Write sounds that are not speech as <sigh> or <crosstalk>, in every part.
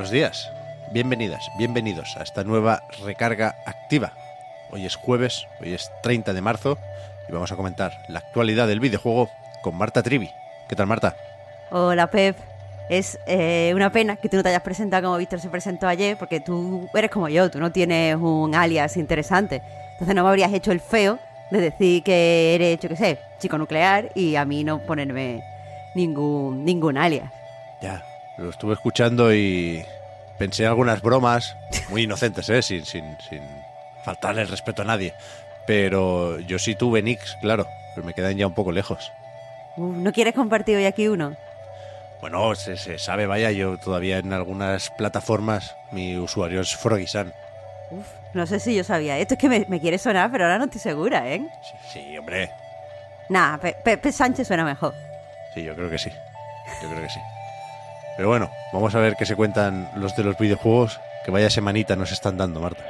Buenos días, bienvenidas, bienvenidos a esta nueva recarga activa. Hoy es jueves, hoy es 30 de marzo y vamos a comentar la actualidad del videojuego con Marta Trivi. ¿Qué tal, Marta? Hola, Pep. Es eh, una pena que tú no te hayas presentado como Víctor se presentó ayer, porque tú eres como yo, tú no tienes un alias interesante. Entonces no me habrías hecho el feo de decir que eres, yo qué sé, chico nuclear y a mí no ponerme ningún, ningún alias. Ya, lo estuve escuchando y pensé algunas bromas muy inocentes, ¿eh? sin, sin, sin faltarle el respeto a nadie. Pero yo sí tuve nicks, claro, pero me quedan ya un poco lejos. Uf, ¿No quieres compartir hoy aquí uno? Bueno, se, se sabe, vaya, yo todavía en algunas plataformas mi usuario es Frogisan. Uf, no sé si yo sabía esto. Es que me, me quiere sonar, pero ahora no estoy segura, ¿eh? Sí, sí, hombre. Nah, Pe- Pepe Sánchez suena mejor. Sí, yo creo que sí. Yo creo que sí. Pero bueno, vamos a ver qué se cuentan los de los videojuegos. Que vaya semanita nos están dando, Marta.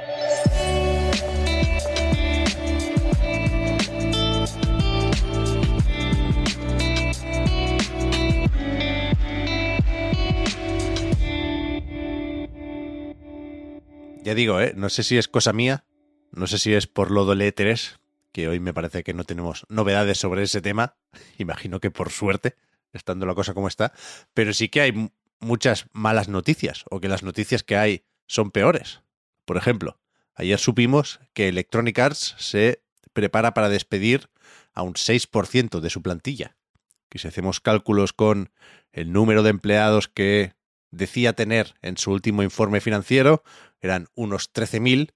Ya digo, ¿eh? no sé si es cosa mía, no sé si es por lo del E3, que hoy me parece que no tenemos novedades sobre ese tema, <laughs> imagino que por suerte, estando la cosa como está, pero sí que hay mu- muchas malas noticias, o que las noticias que hay son peores. Por ejemplo, ayer supimos que Electronic Arts se prepara para despedir a un 6% de su plantilla, que si hacemos cálculos con el número de empleados que decía tener en su último informe financiero, eran unos 13.000,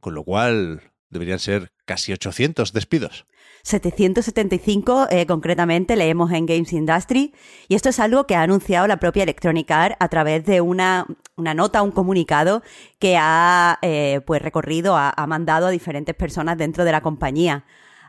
con lo cual deberían ser casi 800 despidos. 775 eh, concretamente leemos en Games Industry y esto es algo que ha anunciado la propia Electronic Arts a través de una, una nota, un comunicado que ha eh, pues recorrido, ha, ha mandado a diferentes personas dentro de la compañía.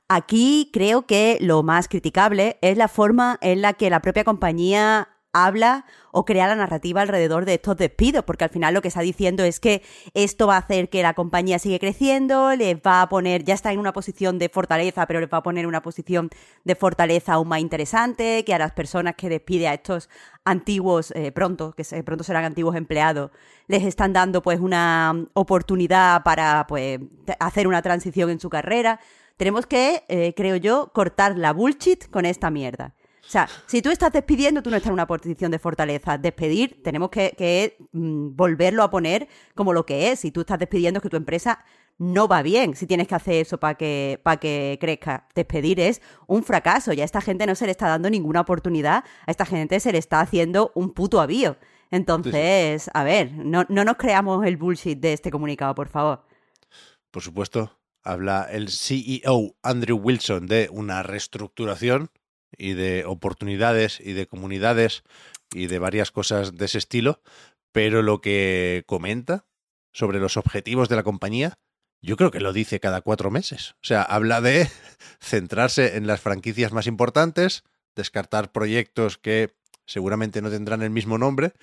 Aquí creo que lo más criticable es la forma en la que la propia compañía habla o crea la narrativa alrededor de estos despidos, porque al final lo que está diciendo es que esto va a hacer que la compañía siga creciendo, les va a poner, ya está en una posición de fortaleza, pero les va a poner una posición de fortaleza aún más interesante, que a las personas que despide a estos antiguos, eh, pronto, que pronto serán antiguos empleados, les están dando pues una oportunidad para pues hacer una transición en su carrera. Tenemos que, eh, creo yo, cortar la bullshit con esta mierda. O sea, si tú estás despidiendo, tú no estás en una posición de fortaleza. Despedir, tenemos que, que, mm, volverlo a poner como lo que es. Si tú estás despidiendo, es que tu empresa no va bien. Si tienes que hacer eso para que, para que crezca. Despedir es un fracaso. Ya a esta gente no se le está dando ninguna oportunidad. A esta gente se le está haciendo un puto avío. Entonces, a ver, no, no nos creamos el bullshit de este comunicado, por favor. Por supuesto, habla el CEO Andrew Wilson de una reestructuración y de oportunidades y de comunidades y de varias cosas de ese estilo, pero lo que comenta sobre los objetivos de la compañía, yo creo que lo dice cada cuatro meses. O sea, habla de <laughs> centrarse en las franquicias más importantes, descartar proyectos que seguramente no tendrán el mismo nombre,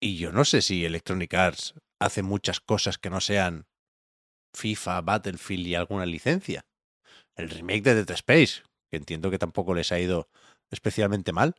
y yo no sé si Electronic Arts hace muchas cosas que no sean FIFA, Battlefield y alguna licencia. El remake de Dead Space, que entiendo que tampoco les ha ido especialmente mal,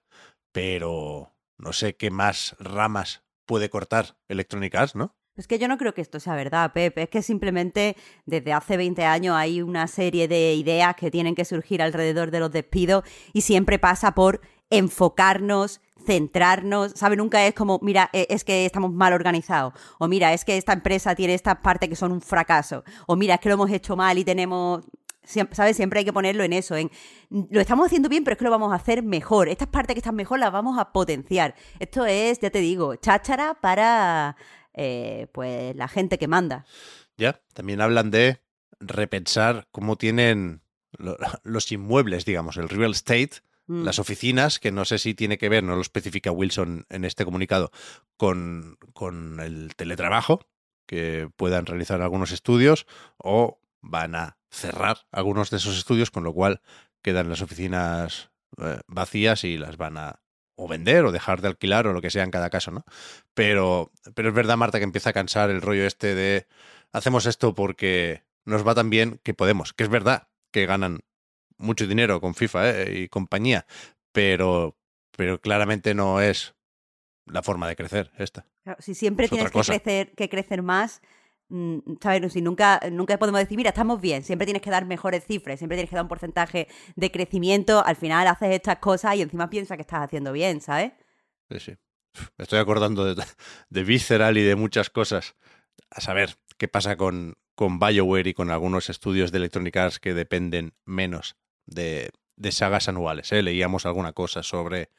pero no sé qué más ramas puede cortar Electronic Arts, ¿no? Es que yo no creo que esto sea verdad, Pepe. Es que simplemente desde hace 20 años hay una serie de ideas que tienen que surgir alrededor de los despidos y siempre pasa por enfocarnos, centrarnos, ¿sabe? Nunca es como, mira, eh, es que estamos mal organizados, o mira, es que esta empresa tiene estas partes que son un fracaso, o mira, es que lo hemos hecho mal y tenemos... ¿Sabes? Siempre hay que ponerlo en eso, en lo estamos haciendo bien, pero es que lo vamos a hacer mejor. Estas partes que están mejor las vamos a potenciar. Esto es, ya te digo, cháchara para eh, pues la gente que manda. Ya, también hablan de repensar cómo tienen lo- <laughs> los inmuebles, digamos, el real estate Mm. las oficinas, que no sé si tiene que ver, no lo especifica Wilson en este comunicado, con, con el teletrabajo, que puedan realizar algunos estudios o van a cerrar algunos de esos estudios, con lo cual quedan las oficinas eh, vacías y las van a o vender o dejar de alquilar o lo que sea en cada caso, ¿no? Pero, pero es verdad, Marta, que empieza a cansar el rollo este de hacemos esto porque nos va tan bien que podemos, que es verdad que ganan mucho dinero con FIFA ¿eh? y compañía, pero, pero claramente no es la forma de crecer esta. Claro, si siempre Es tienes que crecer, que crecer más, ¿sabes? Si nunca, nunca podemos decir, mira, estamos bien, siempre tienes que dar mejores cifras, siempre tienes que dar un porcentaje de crecimiento, al final haces estas cosas y encima piensas que estás haciendo bien, ¿sabes? Sí, sí. Me estoy acordando de, de Visceral y de muchas cosas. A saber qué pasa con, con BioWare y con algunos estudios de Electronic Arts que dependen menos de, de sagas anuales. ¿eh? Leíamos alguna cosa sobre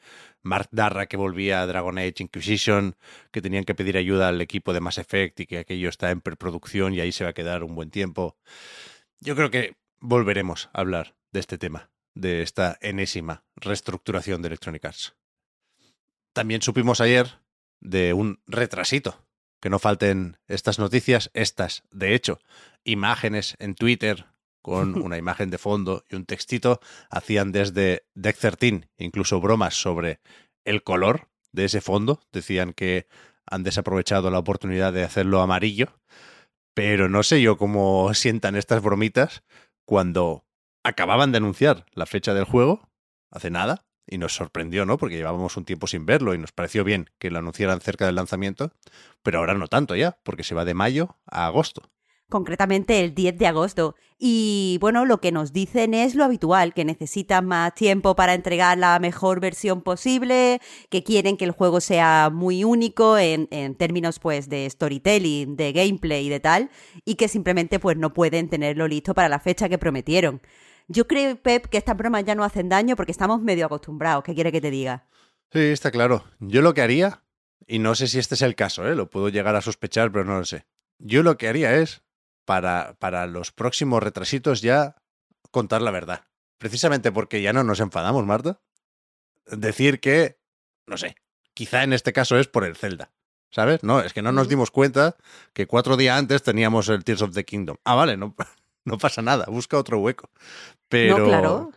Mark Darra que volvía a Dragon Age Inquisition, que tenían que pedir ayuda al equipo de Mass Effect y que aquello está en preproducción y ahí se va a quedar un buen tiempo. Yo creo que volveremos a hablar de este tema, de esta enésima reestructuración de Electronic Arts. También supimos ayer de un retrasito. Que no falten estas noticias, estas, de hecho, imágenes en Twitter con <laughs> una imagen de fondo y un textito, hacían desde Deck 13 incluso bromas sobre el color de ese fondo. Decían que han desaprovechado la oportunidad de hacerlo amarillo, pero no sé yo cómo <laughs> sientan estas bromitas cuando acababan de anunciar la fecha del juego, hace nada, y nos sorprendió, ¿no? Porque llevábamos un tiempo sin verlo y nos pareció bien que lo anunciaran cerca del lanzamiento, pero ahora no tanto ya, porque se va de mayo a agosto. Concretamente el 10 de agosto. Y bueno, lo que nos dicen es lo habitual, que necesitan más tiempo para entregar la mejor versión posible, que quieren que el juego sea muy único en, en términos pues de storytelling, de gameplay y de tal, y que simplemente pues no pueden tenerlo listo para la fecha que prometieron. Yo creo, Pep, que estas bromas ya no hacen daño porque estamos medio acostumbrados. ¿Qué quiere que te diga? Sí, está claro. Yo lo que haría, y no sé si este es el caso, ¿eh? lo puedo llegar a sospechar, pero no lo sé. Yo lo que haría es, para, para los próximos retrasitos, ya contar la verdad. Precisamente porque ya no nos enfadamos, Marta. Decir que, no sé, quizá en este caso es por el Zelda. ¿Sabes? No, es que no nos dimos cuenta que cuatro días antes teníamos el Tears of the Kingdom. Ah, vale, no, <laughs> no pasa nada, busca otro hueco. Pero, No, claro.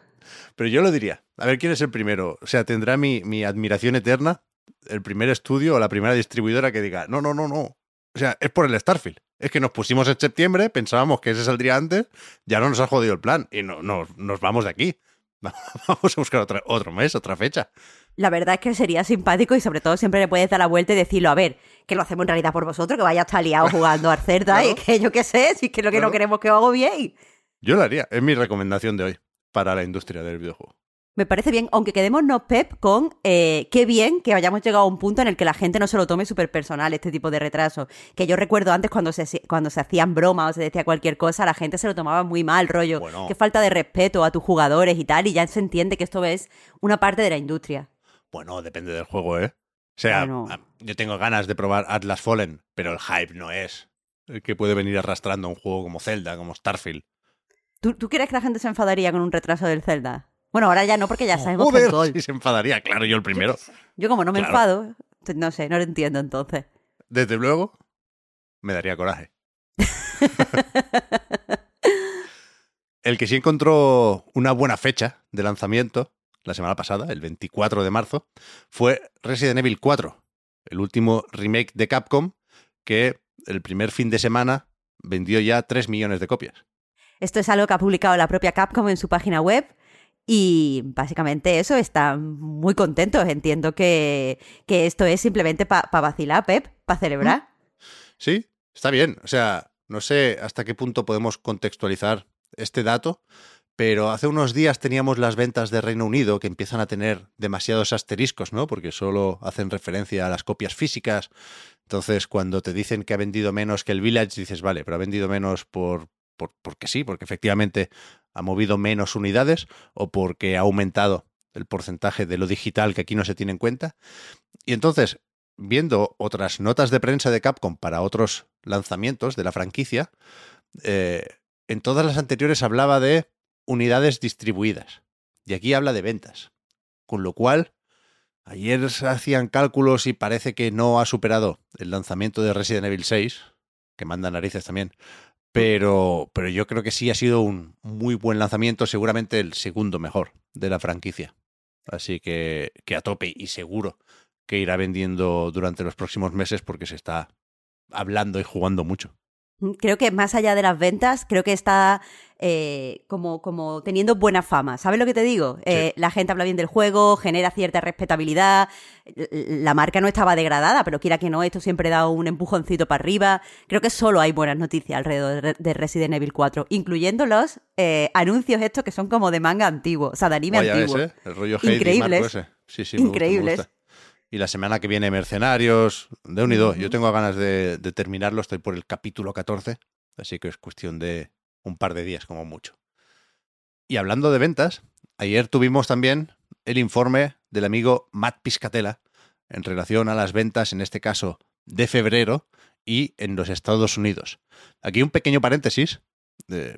pero yo lo diría. A ver quién es el primero. O sea, tendrá mi, mi admiración eterna el primer estudio o la primera distribuidora que diga, no, no, no, no. O sea, es por el Starfield. Es que nos pusimos en septiembre, pensábamos que ese saldría antes, ya no nos ha jodido el plan y no, no, nos vamos de aquí. <laughs> Vamos a buscar otra, otro mes, otra fecha. La verdad es que sería simpático y sobre todo siempre le puedes dar la vuelta y decirlo, a ver, que lo hacemos en realidad por vosotros, que vaya a estar liado jugando al Cerda <laughs> Claro. y que yo qué sé, si es que lo que Claro. no queremos que os hago bien. Yo lo haría. Es mi recomendación de hoy para la industria del videojuego. Me parece bien, aunque quedémonos, Pep, con eh, qué bien que hayamos llegado a un punto en el que la gente no se lo tome súper personal este tipo de retrasos. Que yo recuerdo antes cuando se, cuando se hacían bromas o se decía cualquier cosa, la gente se lo tomaba muy mal, rollo. Bueno. Qué falta de respeto a tus jugadores y tal, y ya se entiende que esto es una parte de la industria. Bueno, depende del juego, ¿eh? O sea, Bueno. yo tengo ganas de probar Atlas Fallen, pero el hype no es el que puede venir arrastrando un juego como Zelda, como Starfield. ¿Tú, ¿Tú crees que la gente se enfadaría con un retraso del Zelda? Bueno, ahora ya no, porque ya sabemos que Joder, si se enfadaría, claro, yo el primero. Yo como no me Claro. enfado, no sé, no lo entiendo entonces. Desde luego, me daría coraje. <laughs> El que sí encontró una buena fecha de lanzamiento la semana pasada, el 24 de marzo, fue Resident Evil 4, el último remake de Capcom que el primer fin de semana vendió ya 3 millones de copias. Esto es algo que ha publicado la propia Capcom en su página web y básicamente eso, están muy contentos. Entiendo que, que esto es simplemente para vacilar, Pep, para celebrar. Sí, está bien. O sea, no sé hasta qué punto podemos contextualizar este dato, pero hace unos días teníamos las ventas de Reino Unido que empiezan a tener demasiados asteriscos, ¿no? Porque solo hacen referencia a las copias físicas. Entonces, cuando te dicen que ha vendido menos que el Village, dices, vale, pero ha vendido menos por, por porque sí, porque efectivamente ha movido menos unidades o porque ha aumentado el porcentaje de lo digital que aquí no se tiene en cuenta. Y entonces, viendo otras notas de prensa de Capcom para otros lanzamientos de la franquicia, eh, en todas las anteriores hablaba de unidades distribuidas. Y aquí habla de ventas. con lo cual ayer se hacían cálculos y parece que no ha superado el lanzamiento de Resident Evil 6, que manda narices también, pero, pero yo creo que sí ha sido un muy buen lanzamiento, seguramente el segundo mejor de la franquicia. Así que, que a tope y seguro que irá vendiendo durante los próximos meses porque se está hablando y jugando mucho. Mm, creo que más allá de las ventas, creo que está eh, como, como teniendo buena fama. ¿Sabes lo que te digo? Eh, la gente habla bien del juego, genera cierta respetabilidad. La marca no estaba degradada, pero quiera que no, esto siempre da un empujoncito para arriba. Creo que solo hay buenas noticias alrededor de Resident Evil 4, incluyendo los eh, anuncios estos que son como de manga antiguo, o sea, de anime antiguo. El rollo Increíbles. Sí, sí, Increíbles. Y la semana que viene Mercenarios, de unido. Yo tengo ganas de, terminarlo, estoy por el capítulo 14, así que es cuestión de un par de días como mucho. Y hablando de ventas, ayer tuvimos también el informe del amigo Matt Piscatella en relación a las ventas, en este caso de febrero y en los Estados Unidos. Aquí un pequeño paréntesis.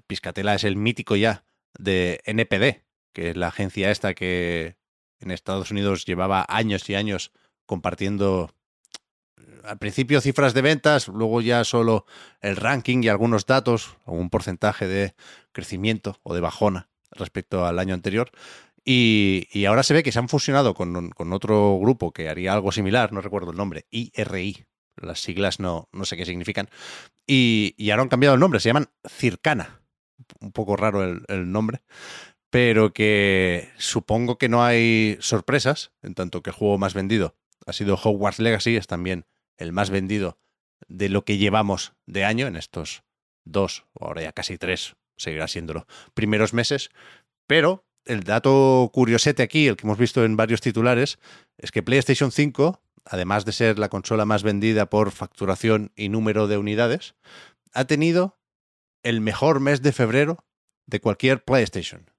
Piscatella es el mítico ya de NPD, que es la agencia esta que en Estados Unidos llevaba años y años compartiendo eh, al principio cifras de ventas, luego ya solo el ranking y algunos datos, un porcentaje de crecimiento o de bajona respecto al año anterior. Y, ahora se ve que se han fusionado con, otro grupo que haría algo similar, no recuerdo el nombre, IRI. Las siglas no, no sé qué significan. Y, ahora han cambiado el nombre, se llaman Circana. Un poco raro el, el nombre pero que supongo que no hay sorpresas, en tanto que el juego más vendido ha sido Hogwarts Legacy, es también el más vendido de lo que llevamos de año en estos dos, o ahora ya casi tres, seguirá siéndolo, primeros meses. Pero el dato curiosete aquí, el que hemos visto en varios titulares, es que PlayStation 5, además de ser la consola más vendida por facturación y número de unidades, ha tenido el mejor mes de febrero de cualquier PlayStation.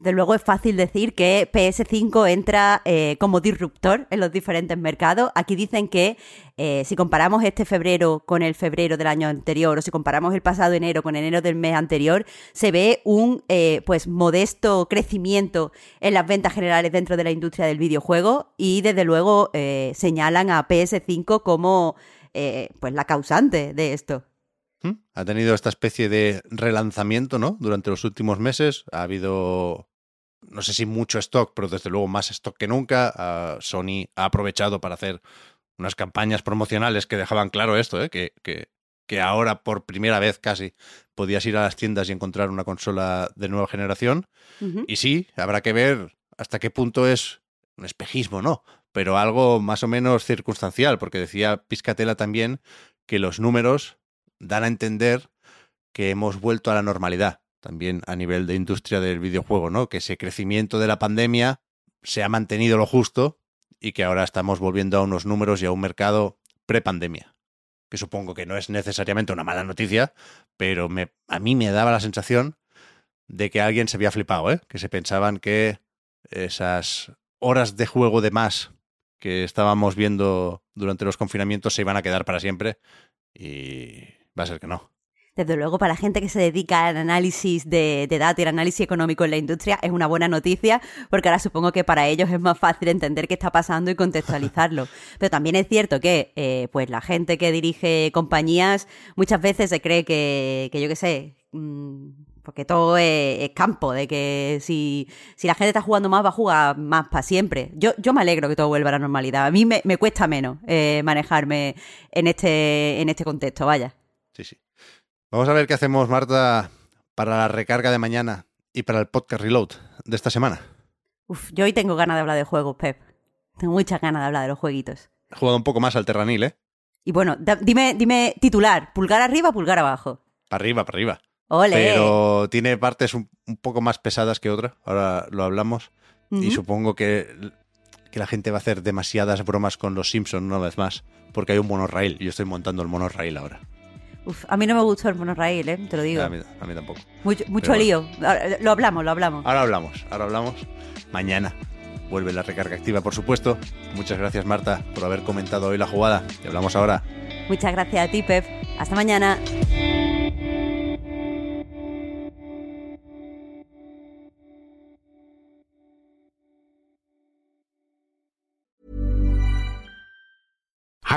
De luego es fácil decir que PS5 entra eh, como disruptor en los diferentes mercados. Aquí dicen que eh, si comparamos este febrero con el febrero del año anterior o si comparamos el pasado enero con enero del mes anterior, se ve un eh, pues modesto crecimiento en las ventas generales dentro de la industria del videojuego y desde luego señalan a PS5 como pues la causante de esto. ¿Mm? Ha tenido esta especie de relanzamiento, ¿no? Durante los últimos meses. Ha habido no sé si mucho stock, pero desde luego más stock que nunca. Ah, Sony ha aprovechado para hacer unas campañas promocionales que dejaban claro esto, ¿eh? que, que, que, ahora por primera vez casi podías ir a las tiendas y encontrar una consola de nueva generación. Y sí, habrá que ver hasta qué punto es un espejismo, ¿no? Pero algo más o menos circunstancial, porque decía Piscatela también que los números dan a entender que hemos vuelto a la normalidad también a nivel de industria del videojuego, ¿no? Que ese crecimiento de la pandemia se ha mantenido lo justo y que ahora estamos volviendo a unos números y a un mercado prepandemia. Que supongo que no es necesariamente una mala noticia, pero me, a mí me daba la sensación de que alguien se había flipado, ¿eh? Que se pensaban que esas horas de juego de más que estábamos viendo durante los confinamientos se iban a quedar para siempre y va a ser que no desde luego para la gente que se dedica al análisis de, datos y al análisis económico en la industria es una buena noticia, porque ahora supongo que para ellos es más fácil entender qué está pasando y contextualizarlo. <laughs> Pero también es cierto que eh, pues la gente que dirige compañías muchas veces se cree que, que yo qué sé, mm, porque todo es, campo, de que si, si, la gente está jugando más, va a jugar más para siempre. Yo, yo me alegro que todo vuelva a la normalidad. A mí me, me cuesta menos eh, manejarme en este, en este contexto, vaya. Sí, sí. Vamos a ver qué hacemos, Marta, para la recarga de mañana y para el podcast reload de esta semana. Uf, yo hoy tengo ganas de hablar de juegos, Pep. Tengo muchas ganas de hablar de los jueguitos. He jugado un poco más al Terranil, ¿eh? Y bueno, dime, dime titular, pulgar arriba, pulgar abajo. Para arriba, para arriba. Ole. Pero tiene partes un, poco más pesadas que otras, ahora lo hablamos. Y supongo que, que, la gente va a hacer demasiadas bromas con los Simpsons una vez más, porque hay un monorail. Yo estoy montando el monorail ahora. Uf, a mí no me gustó el monorail, ¿eh? te lo digo. A mí, tampoco. Mucho, lío. Lo hablamos, lo hablamos. Ahora hablamos, ahora hablamos. Mañana vuelve la recarga activa, por supuesto. Muchas gracias, Marta, por haber comentado hoy la jugada. Te hablamos ahora. Muchas gracias a ti, Pep. Hasta mañana.